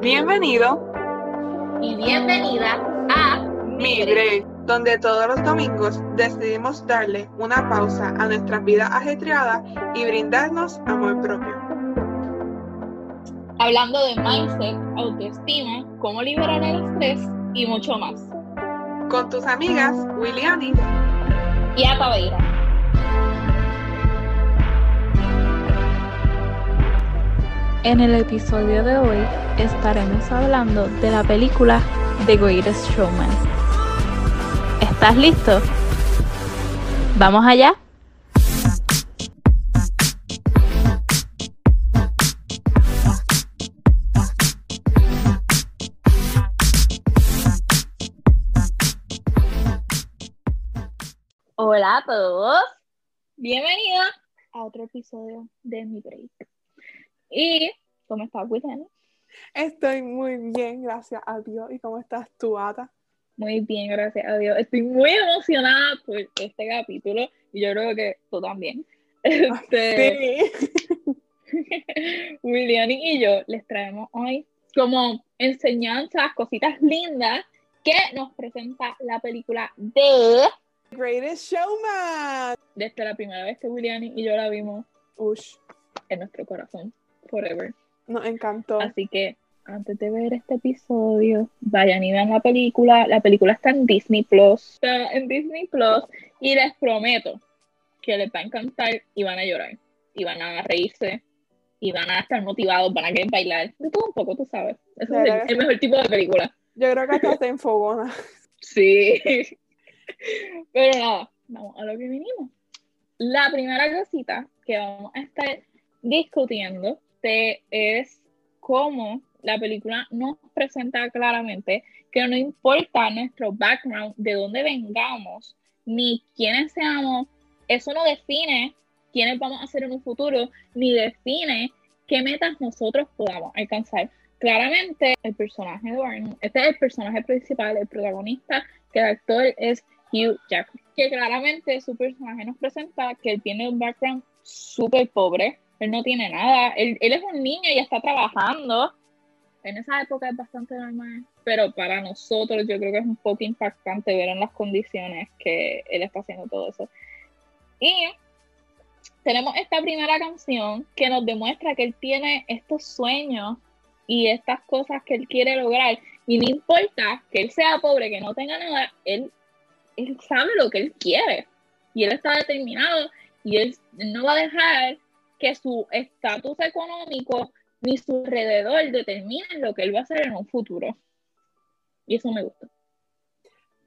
Bienvenido y bienvenida a Mi Break, donde todos los domingos decidimos darle una pausa a nuestra vida ajetreada y brindarnos amor propio. Hablando de mindset, autoestima, cómo liberar el estrés y mucho más. Con tus amigas Williani y Ataveira. En el episodio de hoy estaremos hablando de la película The Greatest Showman. ¿Estás listo? ¿Vamos allá? Hola a todos, bienvenida a otro episodio de Mi Break. ¿Y cómo estás, Whitney? Estoy muy bien, gracias a Dios. ¿Y cómo estás tú, Ata? Muy bien, gracias a Dios. Estoy muy emocionada por este capítulo y yo creo que tú también. Este, Sí. William y yo les traemos hoy como enseñanzas, cositas lindas que nos presenta la película de Greatest Showman. desde la primera vez que William y yo la vimos Ush, en nuestro corazón, forever. nos encantó. Así que antes de ver este episodio, vayan y vean la película. La película está en Disney Plus. Está en Disney Plus y les prometo que les va a encantar y van a llorar. Y van a reírse. Y van a estar motivados, van a querer bailar. De todo un poco, tú sabes. Ese es el, el mejor tipo de película. Yo creo que hasta te enfogona. Sí. Pero nada, vamos a lo que vinimos. La primera cosita que vamos a estar discutiendo te- es cómo la película nos presenta claramente que no importa nuestro background, de dónde vengamos, ni quiénes seamos, eso no define quiénes vamos a ser en un futuro, ni define qué metas nosotros podamos alcanzar. Claramente, el personaje de Barney, este es el personaje principal, el protagonista, que el actor es Hugh Jackman, que claramente su personaje nos presenta que él tiene un background súper pobre, él no tiene nada, él, él es un niño y está trabajando, en esa época es bastante normal, pero para nosotros yo creo que es un poco impactante ver en las condiciones que él está haciendo todo eso. Y tenemos esta primera canción que nos demuestra que él tiene estos sueños y estas cosas que él quiere lograr. Y no importa que él sea pobre, que no tenga nada, él, él sabe lo que él quiere. Y él está determinado y él no va a dejar que su estatus económico ni su alrededor determinen lo que él va a hacer en un futuro. Y eso me gusta.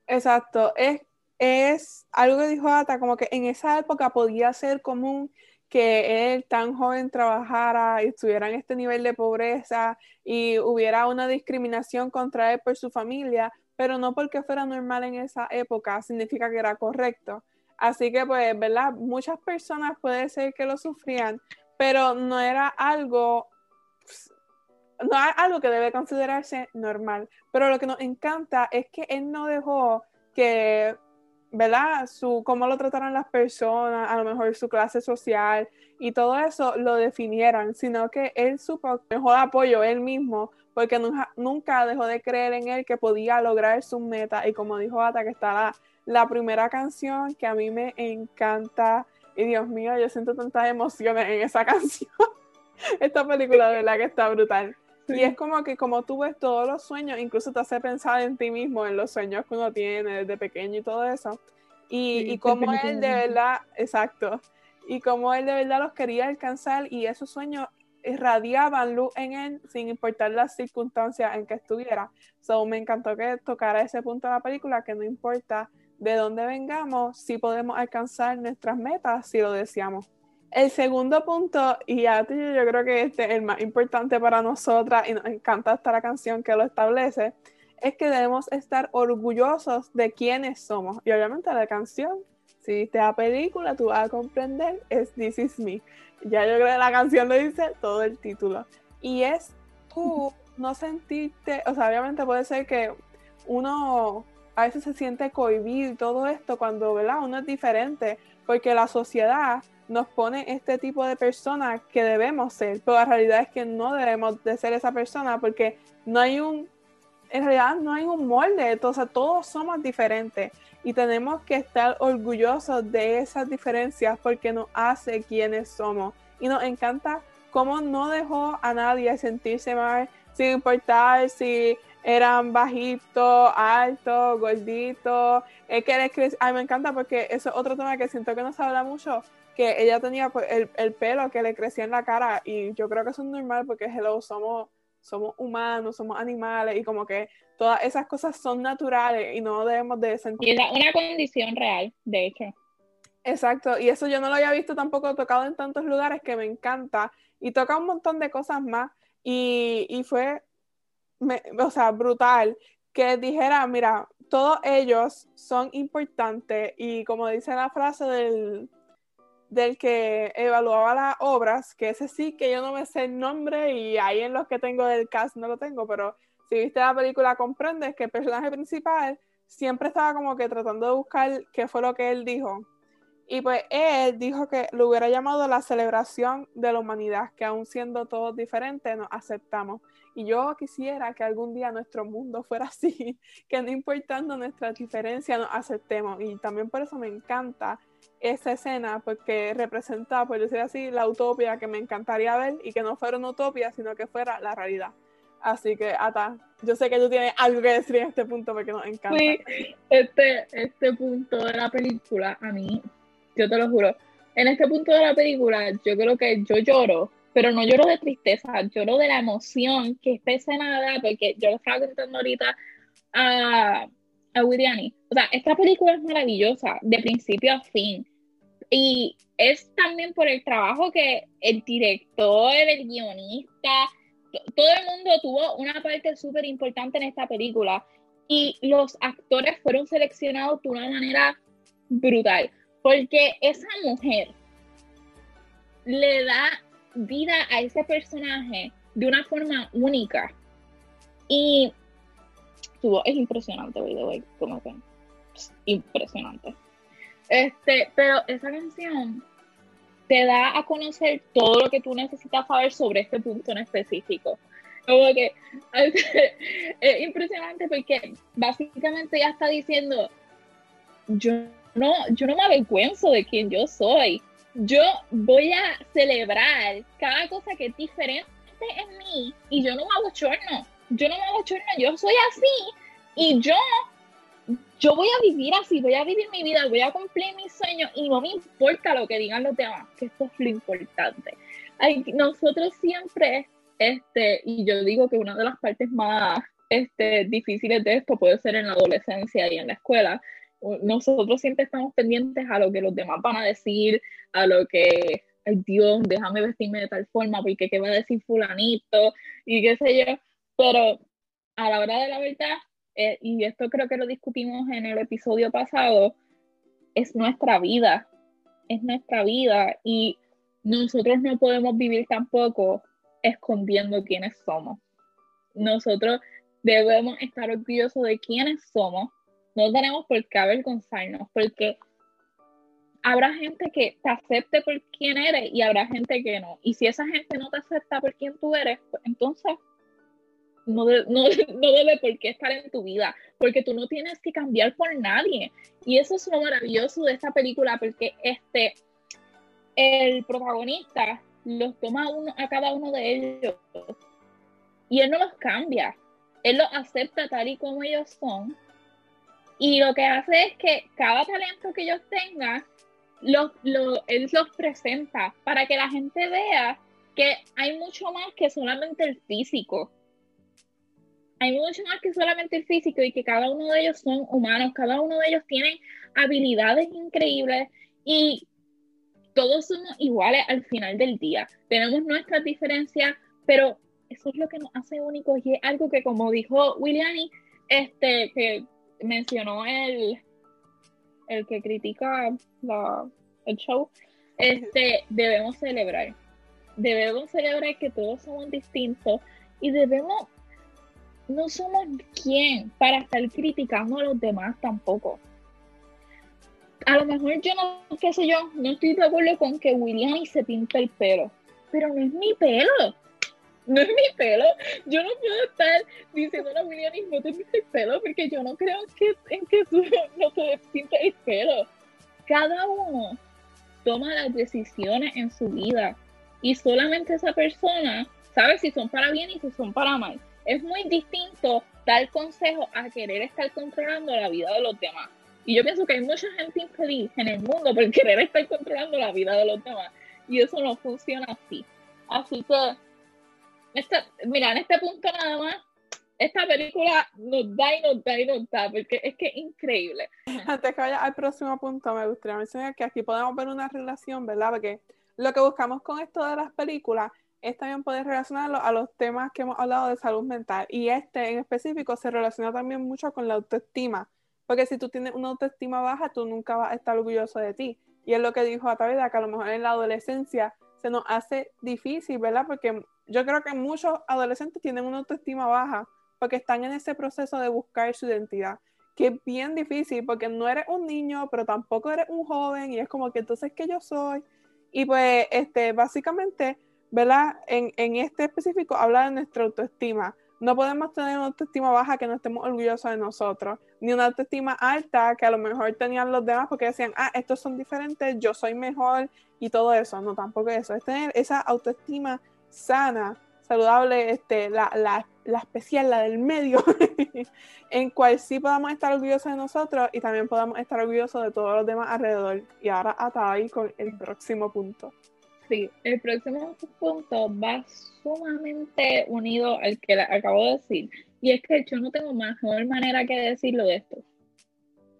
Exacto, es, es algo que dijo Ata, como que en esa época podía ser común que él tan joven trabajara y estuviera en este nivel de pobreza y hubiera una discriminación contra él por su familia, pero no porque fuera normal en esa época significa que era correcto. Así que, pues, ¿verdad? Muchas personas puede ser que lo sufrían, pero no era algo no es algo que debe considerarse normal. Pero lo que nos encanta es que él no dejó que, ¿verdad? Su, cómo lo trataron las personas, a lo mejor su clase social y todo eso lo definieran, sino que él supo mejor apoyo él mismo, porque nunca, nunca dejó de creer en él que podía lograr sus metas. Y como dijo Ata, que está la, la primera canción que a mí me encanta. Y Dios mío, yo siento tantas emociones en esa canción. Esta película de verdad que está brutal. Y es como que como tú ves todos los sueños, incluso te hace pensar en ti mismo, en los sueños que uno tiene desde pequeño y todo eso. Y, Sí, y cómo él de verdad, exacto, y cómo él de verdad los quería alcanzar y esos sueños irradiaban luz en él sin importar las circunstancias en que estuviera. So, me encantó que tocara ese punto de la película, que no importa de dónde vengamos, si podemos alcanzar nuestras metas si lo deseamos. El segundo punto, y a ti yo creo que este es el más importante para nosotras y nos encanta esta la canción que lo establece, es que debemos estar orgullosos de quiénes somos. Y obviamente la canción, si viste la película, tú vas a comprender, es This Is Me. Ya yo creo que la canción le dice todo el título. Y es tú no sentirte, o sea, obviamente puede ser que uno a veces se siente cohibido y todo esto cuando, ¿verdad? Uno es diferente, porque la sociedad nos pone este tipo de persona que debemos ser, pero la realidad es que no debemos de ser esa persona porque no hay un, en realidad no hay un molde, entonces todos somos diferentes y tenemos que estar orgullosos de esas diferencias porque nos hace quienes somos y nos encanta cómo no dejó a nadie sentirse mal sin importar si eran bajitos, altos, gorditos. Es que eres Ay, me encanta porque eso es otro tema que siento que no se habla mucho. Que ella tenía pues, el, pelo que le crecía en la cara. Y yo creo que eso es normal porque hello, somos, somos humanos, somos animales. Y como que todas esas cosas son naturales y no debemos de sentir. Y es una condición real, de hecho. Exacto, y eso yo no lo había visto tampoco tocado en tantos lugares que me encanta. Y toca un montón de cosas más. Y, y fue o sea, brutal, que dijera, mira, todos ellos son importantes y como dice la frase del, del que evaluaba las obras, que ese sí que yo no me sé el nombre y ahí en los que tengo del cast no lo tengo, pero si viste la película comprendes que el personaje principal siempre estaba como que tratando de buscar qué fue lo que él dijo. Y pues él dijo que lo hubiera llamado la celebración de la humanidad, que aún siendo todos diferentes nos aceptamos. Y yo quisiera que algún día nuestro mundo fuera así, que no importando nuestras diferencias nos aceptemos. Y también por eso me encanta esa escena, porque representa, por decir así, la utopia que me encantaría ver y que no fuera una utopia, sino que fuera la realidad. Así que, Ata, yo sé que tú tienes algo que decir en este punto porque nos encanta. Sí, este, este punto de la película, a mí, yo te lo juro, en este punto de la película, yo creo que yo lloro pero no lloro de tristeza, lloro de la emoción que esta escena da, porque yo lo estaba contando ahorita a, a Williani. O sea, esta película es maravillosa, de principio a fin. Y es también por el trabajo que el director, el guionista, todo el mundo tuvo una parte súper importante en esta película. Y los actores fueron seleccionados de una manera brutal. Porque esa mujer le da vida a ese personaje de una forma única. Y tu es impresionante, by the way, como que impresionante. Este, pero esa canción te da a conocer todo lo que tú necesitas saber sobre este punto en específico. Como que es impresionante porque básicamente ya está diciendo, yo no, yo no me avergüenzo de quién yo soy yo voy a celebrar cada cosa que es diferente en mí y yo no me abochorno, yo no me abochorno, yo soy así y yo, yo voy a vivir así, voy a vivir mi vida, voy a cumplir mis sueños y no me importa lo que digan los demás, que esto es lo importante. nosotros siempre, este, y yo digo que una de las partes más este, difíciles de esto puede ser en la adolescencia y en la escuela, nosotros siempre estamos pendientes a lo que los demás van a decir, a lo que, ay Dios, déjame vestirme de tal forma, porque qué va a decir fulanito, y qué sé yo, pero a la hora de la verdad, eh, y esto creo que lo discutimos en el episodio pasado, es nuestra vida, es nuestra vida, y nosotros no podemos vivir tampoco escondiendo quiénes somos. Nosotros debemos estar orgullosos de quiénes somos no tenemos por qué avergonzarnos, porque habrá gente que te acepte por quien eres y habrá gente que no. Y si esa gente no te acepta por quien tú eres, pues entonces no, no, debe por qué estar en tu vida, porque tú no tienes que cambiar por nadie. Y eso es lo maravilloso de esta película, porque este, el protagonista los toma uno, a cada uno de ellos y él no los cambia. Él los acepta tal y como ellos son y lo que hace es que cada talento que ellos tengan, él los presenta para que la gente vea que hay mucho más que solamente el físico. Hay mucho más que solamente el físico y que cada uno de ellos son humanos, cada uno de ellos tienen habilidades increíbles y todos somos iguales al final del día. Tenemos nuestras diferencias, pero eso es lo que nos hace únicos y es algo que como dijo Williani, este, que mencionó el, el que critica el show, este, debemos celebrar. Debemos celebrar que todos somos distintos y debemos, no somos quien para estar criticando a los demás tampoco. a lo mejor yo no, qué sé yo, no estoy de acuerdo con que William se pinta el pelo, pero no es mi pelo. No es mi pelo. Yo no puedo estar diciendo a William no te pinta el pelo porque yo no creo que, en que tú no te pintes el pelo. Cada uno toma las decisiones en su vida y solamente esa persona sabe si son para bien y si son para mal. Es muy distinto dar consejo a querer estar controlando la vida de los demás. Y yo pienso que hay mucha gente infeliz en el mundo por querer estar controlando la vida de los demás. Y eso no funciona así. Así que, mira, en este punto nada más, esta película nos da y nos da y nos da, porque es que es increíble. Antes que vaya al próximo punto, me gustaría mencionar que aquí podemos ver una relación, ¿verdad? Porque lo que buscamos con esto de las películas es también poder relacionarlo a los temas que hemos hablado de salud mental. Y este en específico se relaciona también mucho con la autoestima. Porque si tú tienes una autoestima baja, tú nunca vas a estar orgulloso de ti. Y es lo que dijo Atavida, que a lo mejor en la adolescencia se nos hace difícil, ¿verdad? Porque yo creo que muchos adolescentes tienen una autoestima baja porque están en ese proceso de buscar su identidad, que es bien difícil porque no eres un niño, pero tampoco eres un joven y es como que entonces, ¿qué yo soy? Y pues, este, básicamente, ¿verdad? En, en este específico habla de nuestra autoestima. No podemos tener una autoestima baja que no estemos orgullosos de nosotros, ni una autoestima alta que a lo mejor tenían los demás porque decían, ah, estos son diferentes, yo soy mejor y todo eso. No, tampoco eso. Es tener esa autoestima sana, saludable, este, la, la, la especial, la del medio, en cual sí podamos estar orgullosos de nosotros y también podamos estar orgullosos de todos los demás alrededor. Y ahora hasta ahí con el próximo punto. Sí, el próximo punto va sumamente unido al que acabo de decir. Y es que yo no tengo mejor manera que decirlo de esto.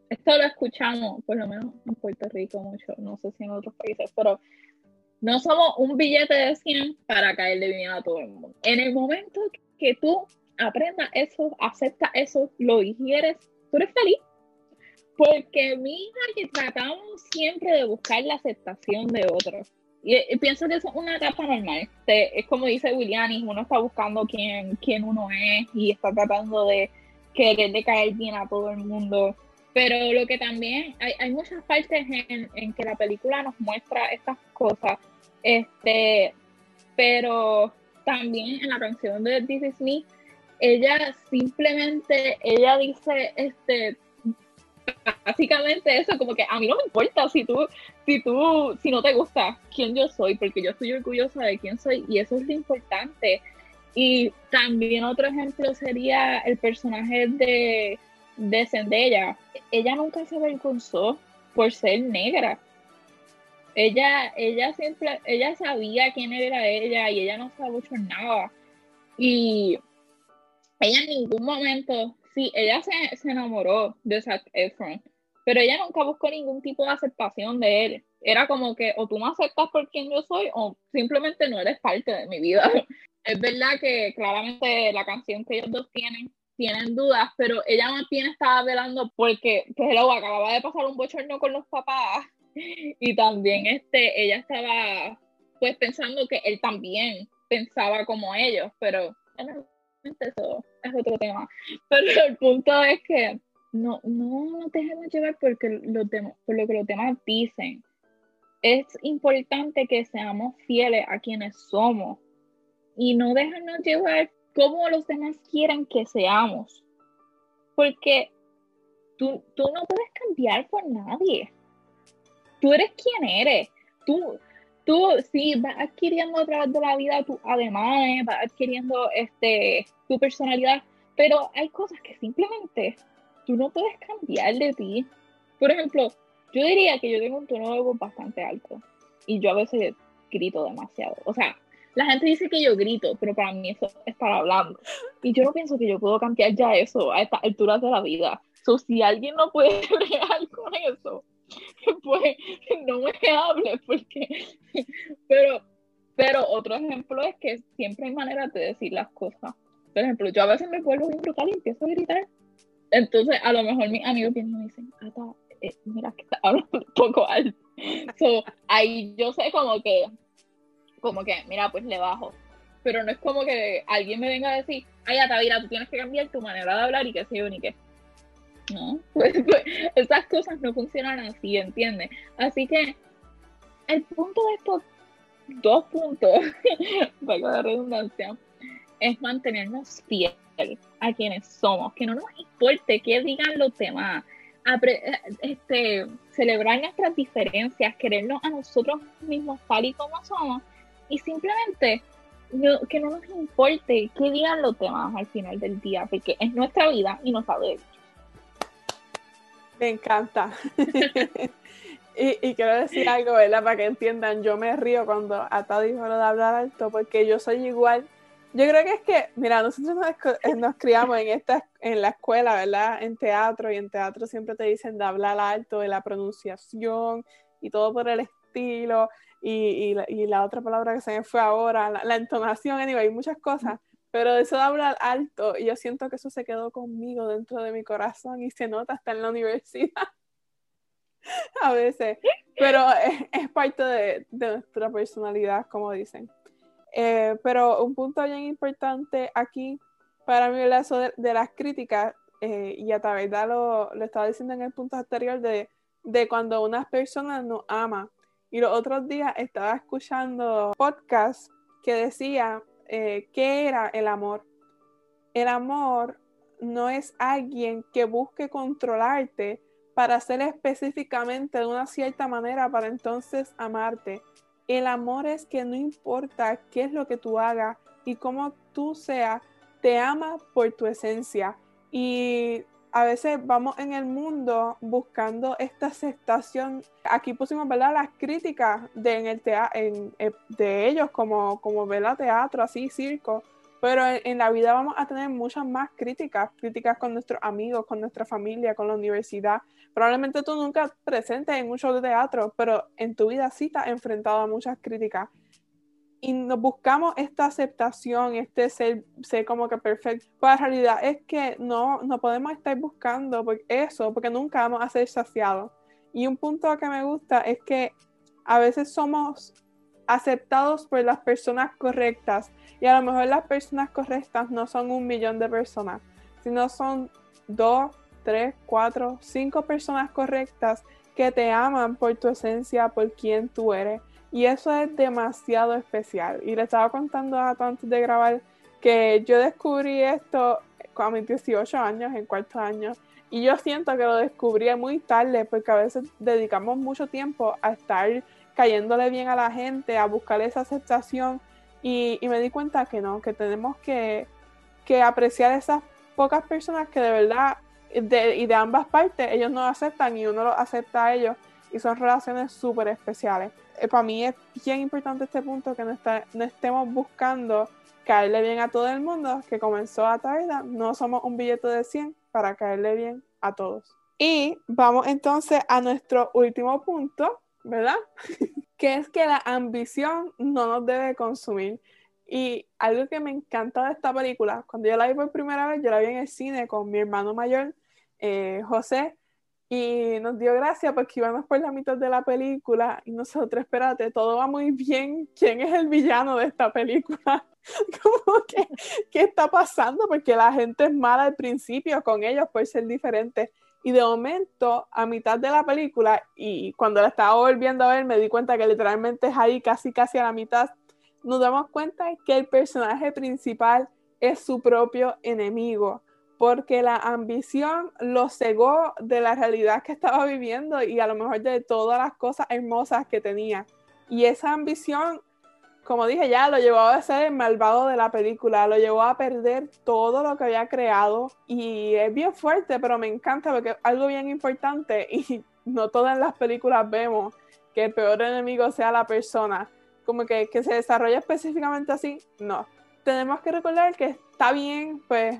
Esto lo escuchamos, por lo menos en Puerto Rico mucho, no sé si en otros países, pero no somos un billete de 100 para caerle bien a todo el mundo. En el momento que tú aprendas eso, aceptas eso, lo digieres, tú eres feliz. Porque mira que tratamos siempre de buscar la aceptación de otros. Y, pienso que es una etapa normal. es como dice Willianis, uno está buscando quién, quién uno es y está tratando de querer caer bien a todo el mundo. Pero lo que también, hay, hay muchas partes en, en que la película nos muestra estas cosas este, pero también en la canción de This Is Me, ella simplemente, ella dice, este, básicamente eso, como que a mí no me importa si tú, si tú, si no te gusta quién yo soy, porque yo estoy orgullosa de quién soy y eso es lo importante. Y también otro ejemplo sería el personaje de, de Zendaya. Ella nunca se avergonzó por ser negra ella, ella siempre, ella sabía quién era ella y ella no se nada Y ella en ningún momento, sí, ella se, se enamoró de Zac Efron, pero ella nunca buscó ningún tipo de aceptación de él. Era como que o tú me aceptas por quien yo soy o simplemente no eres parte de mi vida. es verdad que claramente la canción que ellos dos tienen tienen dudas, pero ella más bien estaba velando porque luego acababa de pasar un bochorno con los papás y también este, ella estaba pues pensando que él también pensaba como ellos, pero eso es otro tema. Pero el punto es que no, no nos dejemos llevar porque por lo que los demás dicen. Es importante que seamos fieles a quienes somos y no dejarnos llevar como los demás quieren que seamos. Porque tú, tú no puedes cambiar por nadie tú eres quien eres. Tú, tú sí vas adquiriendo a través de la vida tu además, vas adquiriendo este, tu personalidad, pero hay cosas que simplemente tú no puedes cambiar de ti. Por ejemplo, yo diría que yo tengo un tono de voz bastante alto y yo a veces grito demasiado. O sea, la gente dice que yo grito, pero para mí eso es para hablando. Y yo no pienso que yo puedo cambiar ya eso a estas alturas de la vida. So, si alguien no puede bregar con eso, pues no me hables porque pero pero otro ejemplo es que siempre hay maneras de decir las cosas. Por ejemplo yo a veces me vuelvo bien brutal y empiezo a gritar. Entonces a lo mejor mis amigos me dicen eh, mira que está hablando un poco alto so, ahí yo sé como que como que mira pues le bajo pero no es como que alguien me venga a decir ay Atavira tú tienes que cambiar tu manera de hablar y qué sé yo ni qué No, pues, pues, esas cosas no funcionan así, ¿entiendes? Así que el punto de estos dos puntos, para la redundancia, es mantenernos fieles a quienes somos, que no nos importe qué digan los demás, este, celebrar nuestras diferencias, querernos a nosotros mismos tal y como somos, y simplemente que no nos importe qué digan los demás al final del día, porque es nuestra vida y nos sabe Me encanta. y, quiero decir algo, ¿verdad? Para que entiendan, yo me río cuando Ata dijo lo de hablar alto, porque yo soy igual. Yo creo que es que, mira, nosotros nos, nos, criamos en esta, en la escuela, ¿verdad? En teatro, y en teatro siempre te dicen de hablar alto, de la pronunciación y todo por el estilo y, y, la, otra palabra que se me fue ahora, la, entonación, anyway, muchas cosas. Pero eso de hablar alto, y yo siento que eso se quedó conmigo dentro de mi corazón y se nota hasta en la universidad. a veces. Pero es, parte de, nuestra personalidad, como dicen. Eh, pero un punto bien importante aquí para mí es eso de, las críticas, eh, y a través de lo, lo estaba diciendo en el punto anterior, de, de cuando una persona nos ama y los otros días estaba escuchando podcast que decía eh, qué era el amor. El amor no es alguien que busque controlarte para hacer específicamente de una cierta manera para entonces amarte. El amor es que no importa qué es lo que tú hagas y cómo tú seas, te ama por tu esencia. Y a veces vamos en el mundo buscando esta aceptación. Aquí pusimos ¿verdad? las críticas de, en el eh, de ellos como, como ¿verdad? teatro, así, circo. Pero en, la vida vamos a tener muchas más críticas, críticas con nuestros amigos, con nuestra familia, con la universidad. Probablemente tú nunca presentes en un show de teatro, pero en tu vida sí te has enfrentado a muchas críticas y nos buscamos esta aceptación, este ser, ser como que perfecto. Pues la realidad es que no, no podemos estar buscando eso, porque nunca vamos a ser saciados. Y un punto que me gusta es que a veces somos aceptados por las personas correctas y a lo mejor las personas correctas no son un millón de personas, sino son dos, tres, cuatro, cinco personas correctas que te aman por tu esencia, por quien tú eres y eso es demasiado especial. Y le estaba contando a antes de grabar que yo descubrí esto a mis 18 años, en cuarto año. Y yo siento que lo descubrí muy tarde porque a veces dedicamos mucho tiempo a estar cayéndole bien a la gente, a buscar esa aceptación. Y, me di cuenta que no, que tenemos que, que apreciar esas pocas personas que de verdad, y de ambas partes, ellos no aceptan y uno lo acepta a ellos. Y son relaciones súper especiales. Eh, para mí es bien importante este punto que no, no estemos buscando caerle bien a todo el mundo, que comenzó a Taida, no somos un billete de 100 para caerle bien a todos. Y vamos entonces a nuestro último punto, ¿verdad? que es que la ambición no nos debe consumir. Y algo que me encanta de esta película, cuando yo la vi por primera vez, yo la vi en el cine con mi hermano mayor, eh, José, y nos dio gracia porque íbamos por la mitad de la película y nosotros, espérate, todo va muy bien. ¿Quién es el villano de esta película? Que, ¿qué está pasando? Porque la gente es mala al principio con ellos por ser diferentes. Y de momento, a mitad de la película, y cuando la estaba volviendo a ver, me di cuenta que literalmente es ahí, casi, casi a la mitad, nos damos cuenta que el personaje principal es su propio enemigo porque la ambición lo cegó de la realidad que estaba viviendo y a lo mejor de todas las cosas hermosas que tenía. Y esa ambición, como dije ya, lo llevó a ser el malvado de la película, lo llevó a perder todo lo que había creado y es bien fuerte, pero me encanta porque es algo bien importante y no todas las películas vemos que el peor enemigo sea la persona, como que, que se desarrolla específicamente así, no. Tenemos que recordar que está bien, pues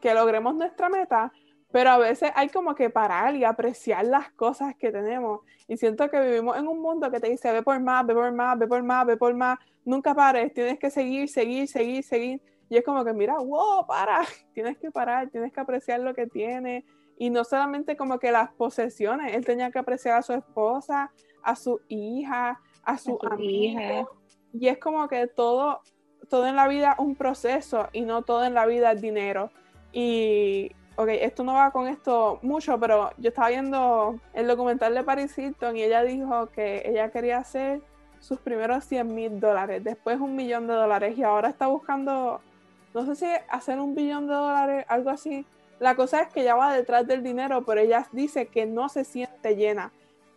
que logremos nuestra meta, pero a veces hay como que parar y apreciar las cosas que tenemos. Y siento que vivimos en un mundo que te dice, ve por más, ve por más, ve por más, ve por más, nunca pares, tienes que seguir, seguir, seguir, seguir. Y es como que, mira, wow, para, tienes que parar, tienes que apreciar lo que tiene. Y no solamente como que las posesiones, él tenía que apreciar a su esposa, a su hija, a su amiga. Y es como que todo, todo en la vida es un proceso y no todo en la vida es dinero. Y, ok, esto no va con esto mucho, pero yo estaba viendo el documental de Paris Hilton y ella dijo que ella quería hacer sus primeros 100 mil dólares, después un millón de dólares y ahora está buscando, no sé si hacer un billón de dólares, algo así. La cosa es que ella va detrás del dinero, pero ella dice que no se siente llena.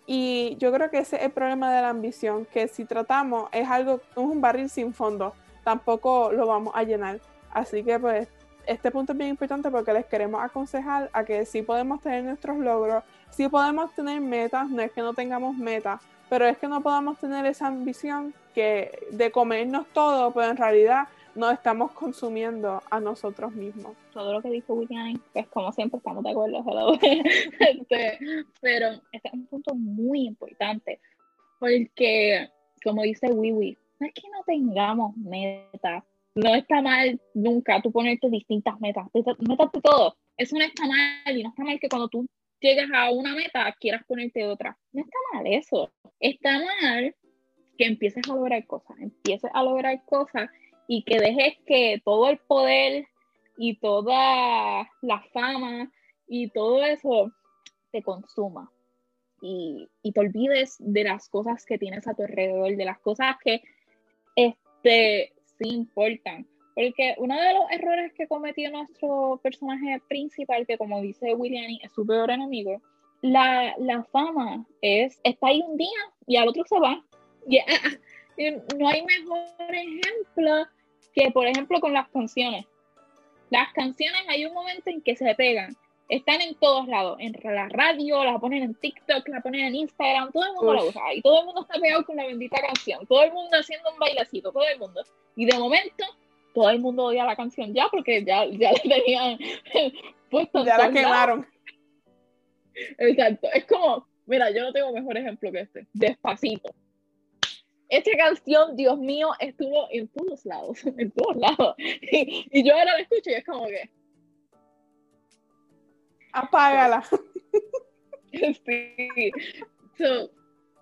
Y yo creo que ese es el problema de la ambición, que si tratamos es algo, es un barril sin fondo, tampoco lo vamos a llenar. Así que pues este punto es bien importante porque les queremos aconsejar a que sí podemos tener nuestros logros, sí podemos tener metas, no es que no tengamos metas, pero es que no podamos tener esa ambición que de comernos todo, pero en realidad no estamos consumiendo a nosotros mismos. Todo lo que dijo William, pues como siempre estamos de acuerdo, este, pero este es un punto muy importante, porque como dice Wiwi, no es que no tengamos metas, no está mal nunca tú ponerte distintas metas, metas de todo, eso no está mal y no está mal que cuando tú llegas a una meta quieras ponerte otra, no está mal eso, está mal que empieces a lograr cosas, empieces a lograr cosas y que dejes que todo el poder y toda la fama y todo eso te consuma y, y, te olvides de las cosas que tienes a tu alrededor, de las cosas que este, sí importan. Porque uno de los errores que cometió nuestro personaje principal, que como dice William, es su peor enemigo, la, la fama es, está ahí un día y al otro se va. Y, no hay mejor ejemplo que, por ejemplo, con las canciones. Las canciones hay un momento en que se pegan. Están en todos lados, en la radio, la ponen en TikTok, la ponen en Instagram, todo el mundo la usa. Y todo el mundo está pegado con la bendita canción. Todo el mundo haciendo un bailecito, todo el mundo. Y de momento, todo el mundo odia la canción ya porque ya, ya la tenían puesto. Ya la quemaron. Exacto. Es como, mira, yo no tengo mejor ejemplo que este. Despacito esta canción, Dios mío, estuvo en todos lados, en todos lados. Y, yo ahora la escucho y es como que. Apágala. Sí.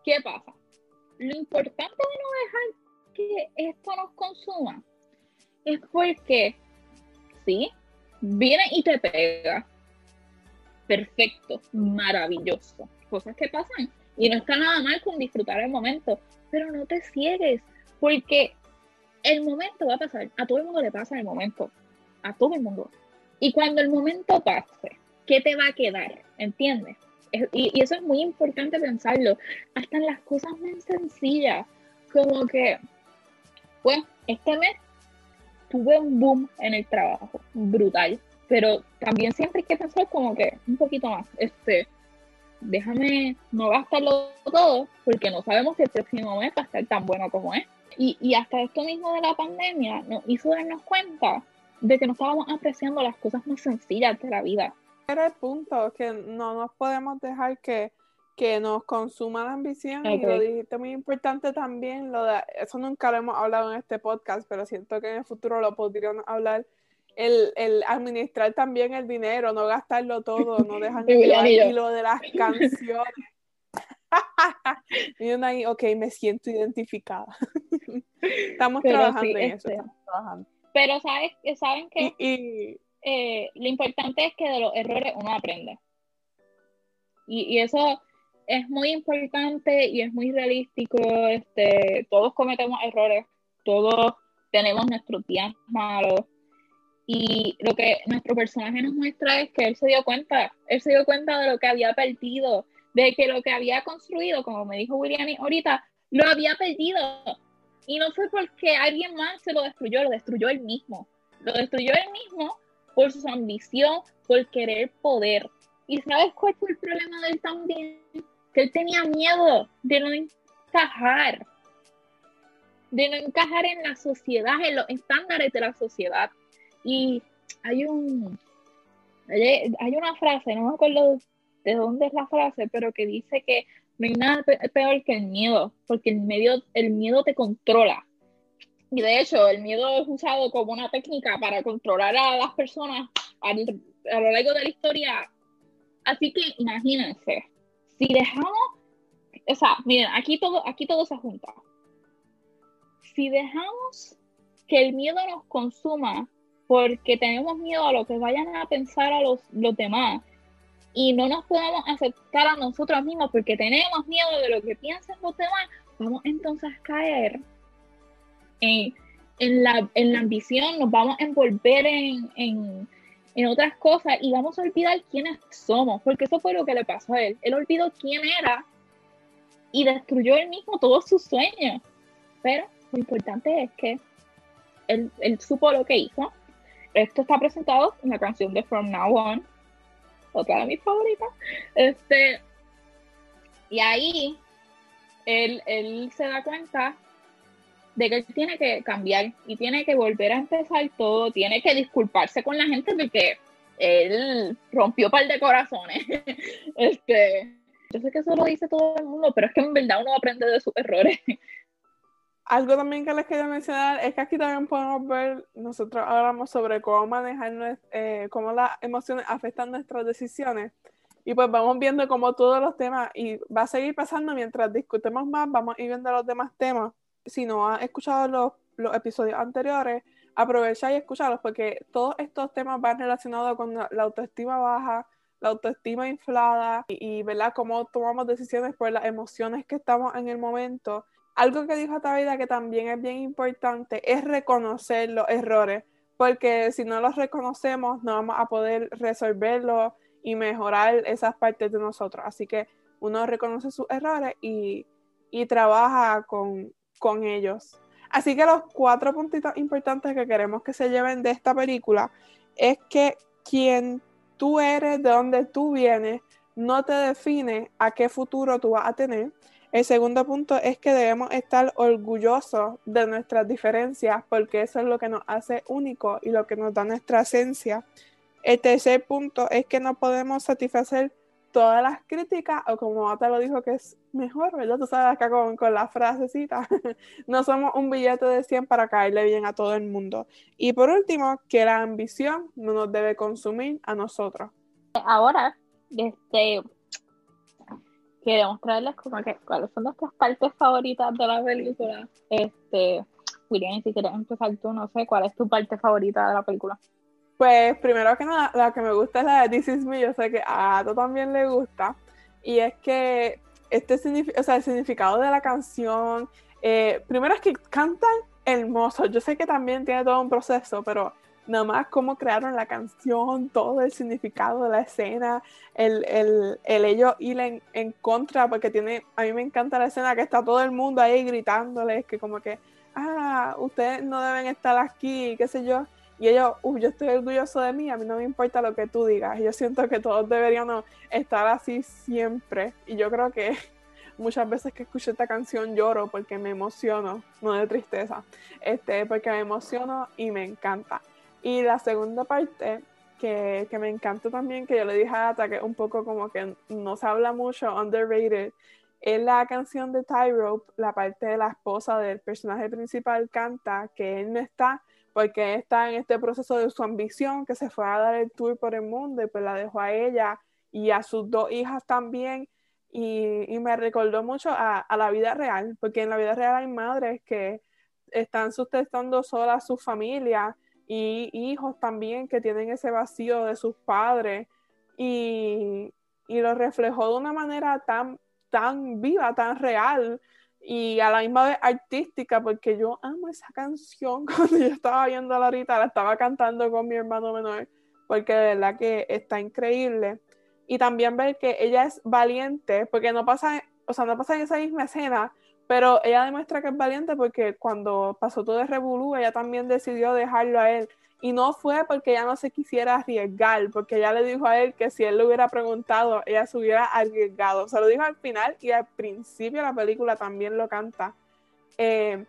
¿Qué pasa? Lo importante de no dejar que esto nos consuma es porque, sí, viene y te pega. Perfecto, maravilloso. Cosas que pasan. Y no está nada mal con disfrutar el momento pero no te ciegues, porque el momento va a pasar, a todo el mundo le pasa el momento, a todo el mundo. Y cuando el momento pase, ¿qué te va a quedar? ¿Entiendes? Y, eso es muy importante pensarlo, hasta en las cosas más sencillas, como que, pues, este mes tuve un boom en el trabajo, brutal, pero también siempre hay que pensar como que un poquito más, este, déjame no gastarlo todo porque no sabemos si el próximo mes va a estar tan bueno como es. Y, y hasta esto mismo de la pandemia nos hizo darnos cuenta de que no estábamos apreciando las cosas más sencillas de la vida. Era el punto, que no nos podemos dejar que, que nos consuma la ambición y lo dijiste muy importante también, lo de, eso nunca lo hemos hablado en este podcast, pero siento que en el futuro lo podríamos hablar el, el, administrar también el dinero, no gastarlo todo, no dejar y lo de las canciones. y uno ahí, ok, me siento identificada. estamos trabajando en eso, este, Pero sabes, saben que eh, lo importante es que de los errores uno aprende. Y, y, eso es muy importante y es muy realístico. Este, todos cometemos errores, todos tenemos nuestros días malos y lo que nuestro personaje nos muestra es que él se dio cuenta, él se dio cuenta de lo que había perdido, de que lo que había construido, como me dijo William ahorita, lo había perdido. Y no fue porque alguien más se lo destruyó, lo destruyó él mismo. Lo destruyó él mismo por su ambición, por querer poder. ¿Y sabes cuál fue el problema de él también? Que él tenía miedo de no encajar, de no encajar en la sociedad, en los estándares de la sociedad. Y hay un hay una frase, no me acuerdo de dónde es la frase, pero que dice que no hay nada peor que el miedo, porque el, medio, el miedo te controla. Y de hecho, el miedo es usado como una técnica para controlar a las personas a, a lo largo de la historia. Así que imagínense, si dejamos, o sea, miren, aquí todo, aquí todo se junta. Si dejamos que el miedo nos consuma porque tenemos miedo a lo que vayan a pensar a los, los demás y no nos podemos aceptar a nosotros mismos porque tenemos miedo de lo que piensan los demás, vamos entonces a caer en, la, ambición, nos vamos a envolver en, en, otras cosas y vamos a olvidar quiénes somos, porque eso fue lo que le pasó a él. Él olvidó quién era y destruyó él mismo todos sus sueños. Pero lo importante es que él, él supo lo que hizo esto está presentado en la canción de From Now On, otra de mis favoritas. Este, y ahí él, él se da cuenta de que él tiene que cambiar y tiene que volver a empezar todo, tiene que disculparse con la gente porque él rompió un par de corazones. este, yo sé que eso lo dice todo el mundo, pero es que en verdad uno aprende de sus errores. Algo también que les quería mencionar es que aquí también podemos ver, nosotros hablamos sobre cómo manejar, eh, cómo las emociones afectan nuestras decisiones. Y pues vamos viendo cómo todos los temas, y va a seguir pasando mientras discutemos más, vamos a ir viendo los demás temas. Si no has escuchado los, episodios anteriores, aprovecha y escúchalos porque todos estos temas van relacionados con la autoestima baja, la autoestima inflada y, y ¿verdad? cómo tomamos decisiones por las emociones que estamos en el momento algo que dijo Tavida que también es bien importante es reconocer los errores, porque si no los reconocemos no vamos a poder resolverlos y mejorar esas partes de nosotros. Así que uno reconoce sus errores y, trabaja con, con ellos. Así que los cuatro puntitos importantes que queremos que se lleven de esta película es que quien tú eres, de dónde tú vienes, no te define a qué futuro tú vas a tener el segundo punto es que debemos estar orgullosos de nuestras diferencias porque eso es lo que nos hace únicos y lo que nos da nuestra esencia. El tercer punto es que no podemos satisfacer todas las críticas o como te lo dijo que es mejor, ¿verdad? Tú sabes acá con, con la frasecita, no somos un billete de 100 para caerle bien a todo el mundo. Y por último, que la ambición no nos debe consumir a nosotros. Ahora, este, queremos traerles como que cuáles son nuestras partes favoritas de la película. Este, William, si quieres empezar tú, no sé, ¿cuál es tu parte favorita de la película? Pues primero que nada, la que me gusta es la de This Is Me, yo sé que a Ato también le gusta, y es que este o sea, el significado de la canción, eh, primero es que cantan hermoso, yo sé que también tiene todo un proceso, pero nada más cómo crearon la canción, todo el significado de la escena, el, el, el ellos ir en, contra, porque tiene, a mí me encanta la escena que está todo el mundo ahí gritándoles que como que, ah, ustedes no deben estar aquí, qué sé yo. Y ellos, yo estoy orgulloso de mí, a mí no me importa lo que tú digas. Yo siento que todos deberíamos estar así siempre. Y yo creo que muchas veces que escucho esta canción lloro porque me emociono, no de tristeza, este, porque me emociono y me encanta. Y la segunda parte, que, me encanta también, que yo le dije a Ata, que un poco como que no se habla mucho, underrated, es la canción de Tyrope, la parte de la esposa del personaje principal canta, que él no está, porque está en este proceso de su ambición, que se fue a dar el tour por el mundo y pues la dejó a ella y a sus dos hijas también. Y, me recordó mucho a, la vida real, porque en la vida real hay madres que están sustentando sola a su familia y hijos también que tienen ese vacío de sus padres y, lo reflejó de una manera tan, tan viva, tan real y a la misma vez artística, porque yo amo esa canción cuando yo estaba viendo ahorita, la estaba cantando con mi hermano menor, porque de verdad que está increíble. Y también ver que ella es valiente, porque no pasa, o sea, no pasa en esa misma escena, pero ella demuestra que es valiente porque cuando pasó todo el revolú, ella también decidió dejarlo a él. Y no fue porque ella no se quisiera arriesgar, porque ella le dijo a él que si él le hubiera preguntado, ella se hubiera arriesgado. Se lo dijo al final y al principio de la película también lo canta. Eh,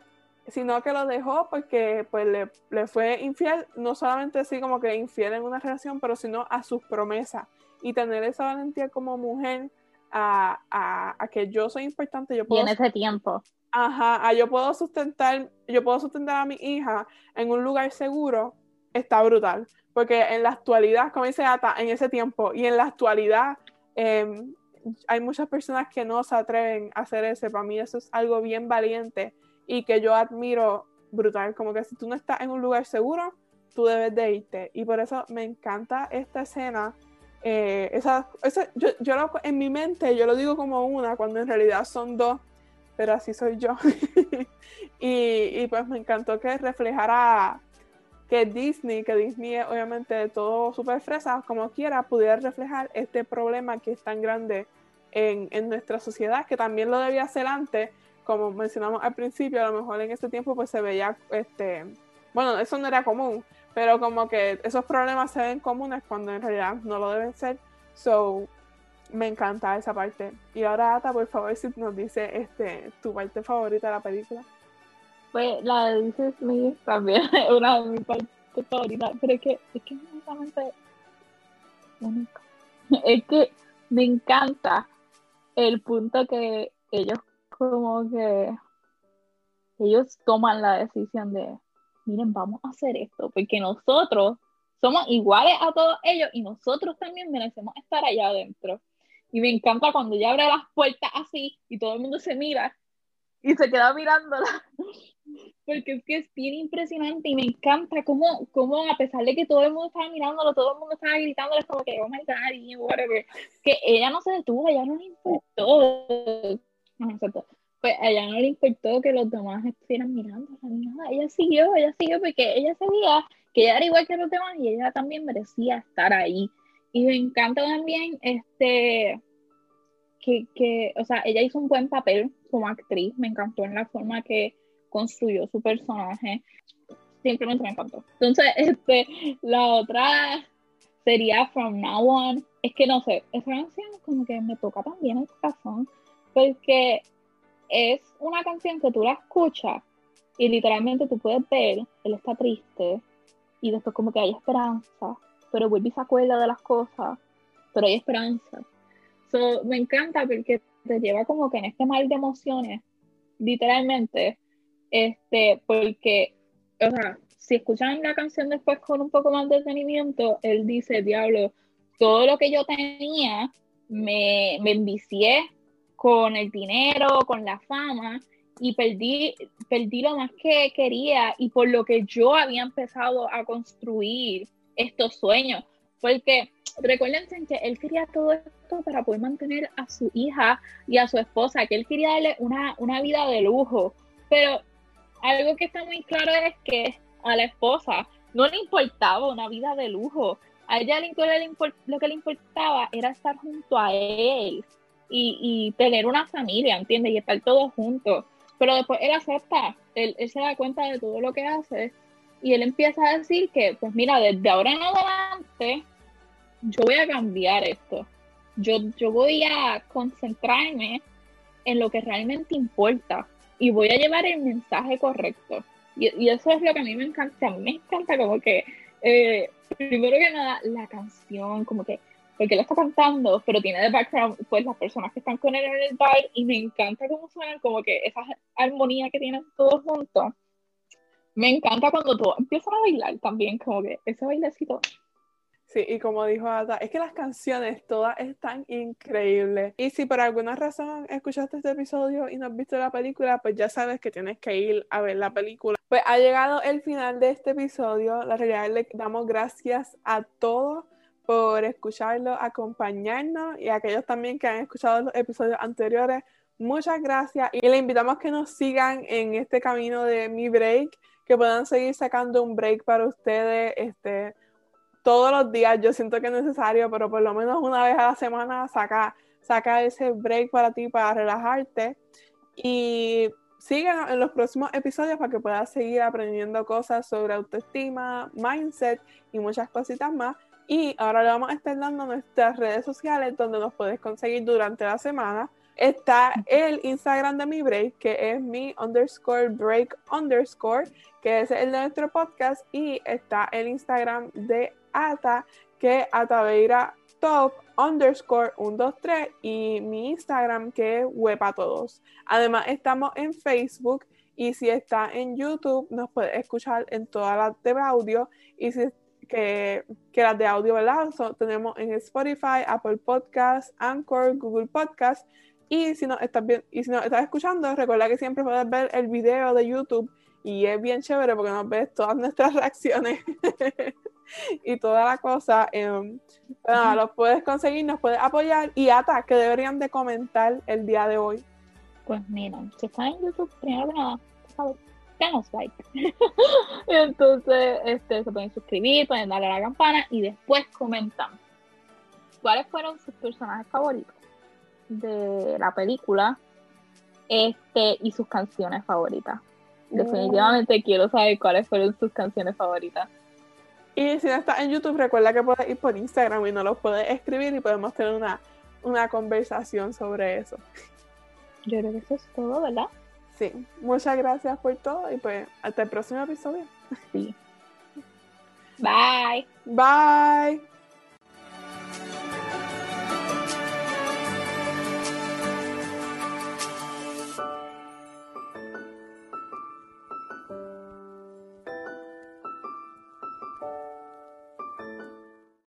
sino que lo dejó porque pues le, le, fue infiel, no solamente así como que infiel en una relación, pero sino a sus promesas. Y tener esa valentía como mujer a, que yo soy importante. Yo puedo, y en ese tiempo. Ajá, yo puedo sustentar, yo puedo sustentar a mi hija en un lugar seguro, está brutal. Porque en la actualidad, como dice Ata, en ese tiempo y en la actualidad, em, hay muchas personas que no se atreven a hacer eso. Para mí eso es algo bien valiente y que yo admiro brutal. Como que si tú no estás en un lugar seguro, tú debes de irte. Y por eso me encanta esta escena. Eh, esa, yo, yo en mi mente yo lo digo como una, cuando en realidad son dos, pero así soy yo. y, y, pues me encantó que reflejara que Disney, que Disney es obviamente todo súper fresa, como quiera, pudiera reflejar este problema que es tan grande en, en nuestra sociedad, que también lo debía hacer antes, como mencionamos al principio, a lo mejor en ese tiempo pues se veía, este, bueno, eso no era común, pero como que esos problemas se ven comunes cuando en realidad no lo deben ser. So, me encanta esa parte. Y ahora, Ata, por favor, si nos dice este, tu parte favorita de la película. Pues la de This Is también es una de mis favoritas, pero es que es que es único. Es que me encanta el punto que ellos como que ellos toman la decisión de, miren, vamos a hacer esto, porque nosotros somos iguales a todos ellos y nosotros también merecemos estar allá adentro. Y me encanta cuando ella abre las puertas así y todo el mundo se mira y se queda mirándola. Porque es que es bien impresionante y me encanta cómo, cómo a pesar de que todo el mundo estaba mirándolo, todo el mundo estaba gritando, es como que, oh my god, whatever, que ella no se detuvo, ella no le importó. No, pues a ella no le importó que los demás estuvieran mirando, nada. Ella siguió, ella siguió porque ella sabía que ella era igual que los demás y ella también merecía estar ahí. Y me encanta también este que, que, o sea, ella hizo un buen papel como actriz, me encantó en la forma que construyó su personaje, simplemente me encantó. Entonces, este, la otra sería From Now On, es que no sé, esa canción como que me toca también el corazón, porque es una canción que tú la escuchas y literalmente tú puedes ver, él está triste y después como que hay esperanza, pero vuelve y se acuerda de las cosas, pero hay esperanza. So, me encanta porque te lleva como que en este mal de emociones, literalmente, este, porque, o sea, si escuchan la canción después con un poco más de detenimiento, él dice, diablo, todo lo que yo tenía, me, me envicié con el dinero, con la fama, y perdí, perdí lo más que quería y por lo que yo había empezado a construir estos sueños. Porque recuérdense que él quería todo esto para poder mantener a su hija y a su esposa, que él quería darle una, una vida de lujo. Pero algo que está muy claro es que a la esposa no le importaba una vida de lujo. A ella lo que le importaba era estar junto a él y, y tener una familia, ¿entiendes? Y estar todos juntos. Pero después él acepta, él, él, se da cuenta de todo lo que hace y él empieza a decir que, pues mira, desde ahora en adelante, yo voy a cambiar esto. Yo, yo voy a concentrarme en lo que realmente importa y voy a llevar el mensaje correcto. Y, y eso es lo que a mí me encanta. A mí me encanta como que, eh, primero que nada, la canción, como que, porque él está cantando, pero tiene de background, pues las personas que están con él en el bar, y me encanta cómo suenan, como que esa armonía que tienen todos juntos. Me encanta cuando todos empiezan a bailar también, como que ese bailecito Sí, y como dijo Ada, es que las canciones todas están increíbles. Y si por alguna razón escuchaste este episodio y no has visto la película, pues ya sabes que tienes que ir a ver la película. Pues ha llegado el final de este episodio. La realidad le damos gracias a todos por escucharlo, acompañarnos y a aquellos también que han escuchado los episodios anteriores. Muchas gracias y le invitamos que nos sigan en este camino de mi break, que puedan seguir sacando un break para ustedes. Este, todos los días yo siento que es necesario, pero por lo menos una vez a la semana saca, saca ese break para ti, para relajarte. Y síguenos en los próximos episodios para que puedas seguir aprendiendo cosas sobre autoestima, mindset y muchas cositas más. Y ahora le vamos a estar dando nuestras redes sociales donde nos puedes conseguir durante la semana. Está el Instagram de mi break, que es mi underscore break underscore, que es el de nuestro podcast. Y está el Instagram de Ata, que Ataveira Top underscore 123 y mi Instagram que es todos. Además estamos en Facebook y si está en YouTube nos puede escuchar en todas las de audio y si que, que las de audio, ¿verdad? tenemos en Spotify, Apple Podcasts, Anchor, Google Podcasts. Y si no estás bien, y si no estás escuchando, recuerda que siempre puedes ver el video de YouTube y es bien chévere porque nos ves todas nuestras reacciones y toda la cosa. Eh, los puedes conseguir, nos puedes apoyar y Ata, que deberían de comentar el día de hoy. Pues mira, si están en YouTube, primero que nada, denos like. Entonces, este, se pueden suscribir, pueden darle a la campana y después comentan cuáles fueron sus personajes favoritos de la película este y sus canciones favoritas. Definitivamente quiero saber cuáles fueron sus canciones favoritas. Y si no estás en YouTube, recuerda que puedes ir por Instagram y nos lo puedes escribir y podemos tener una, una conversación sobre eso. Yo creo que eso es todo, ¿verdad? Sí, muchas gracias por todo y pues hasta el próximo episodio. Sí. Bye. Bye.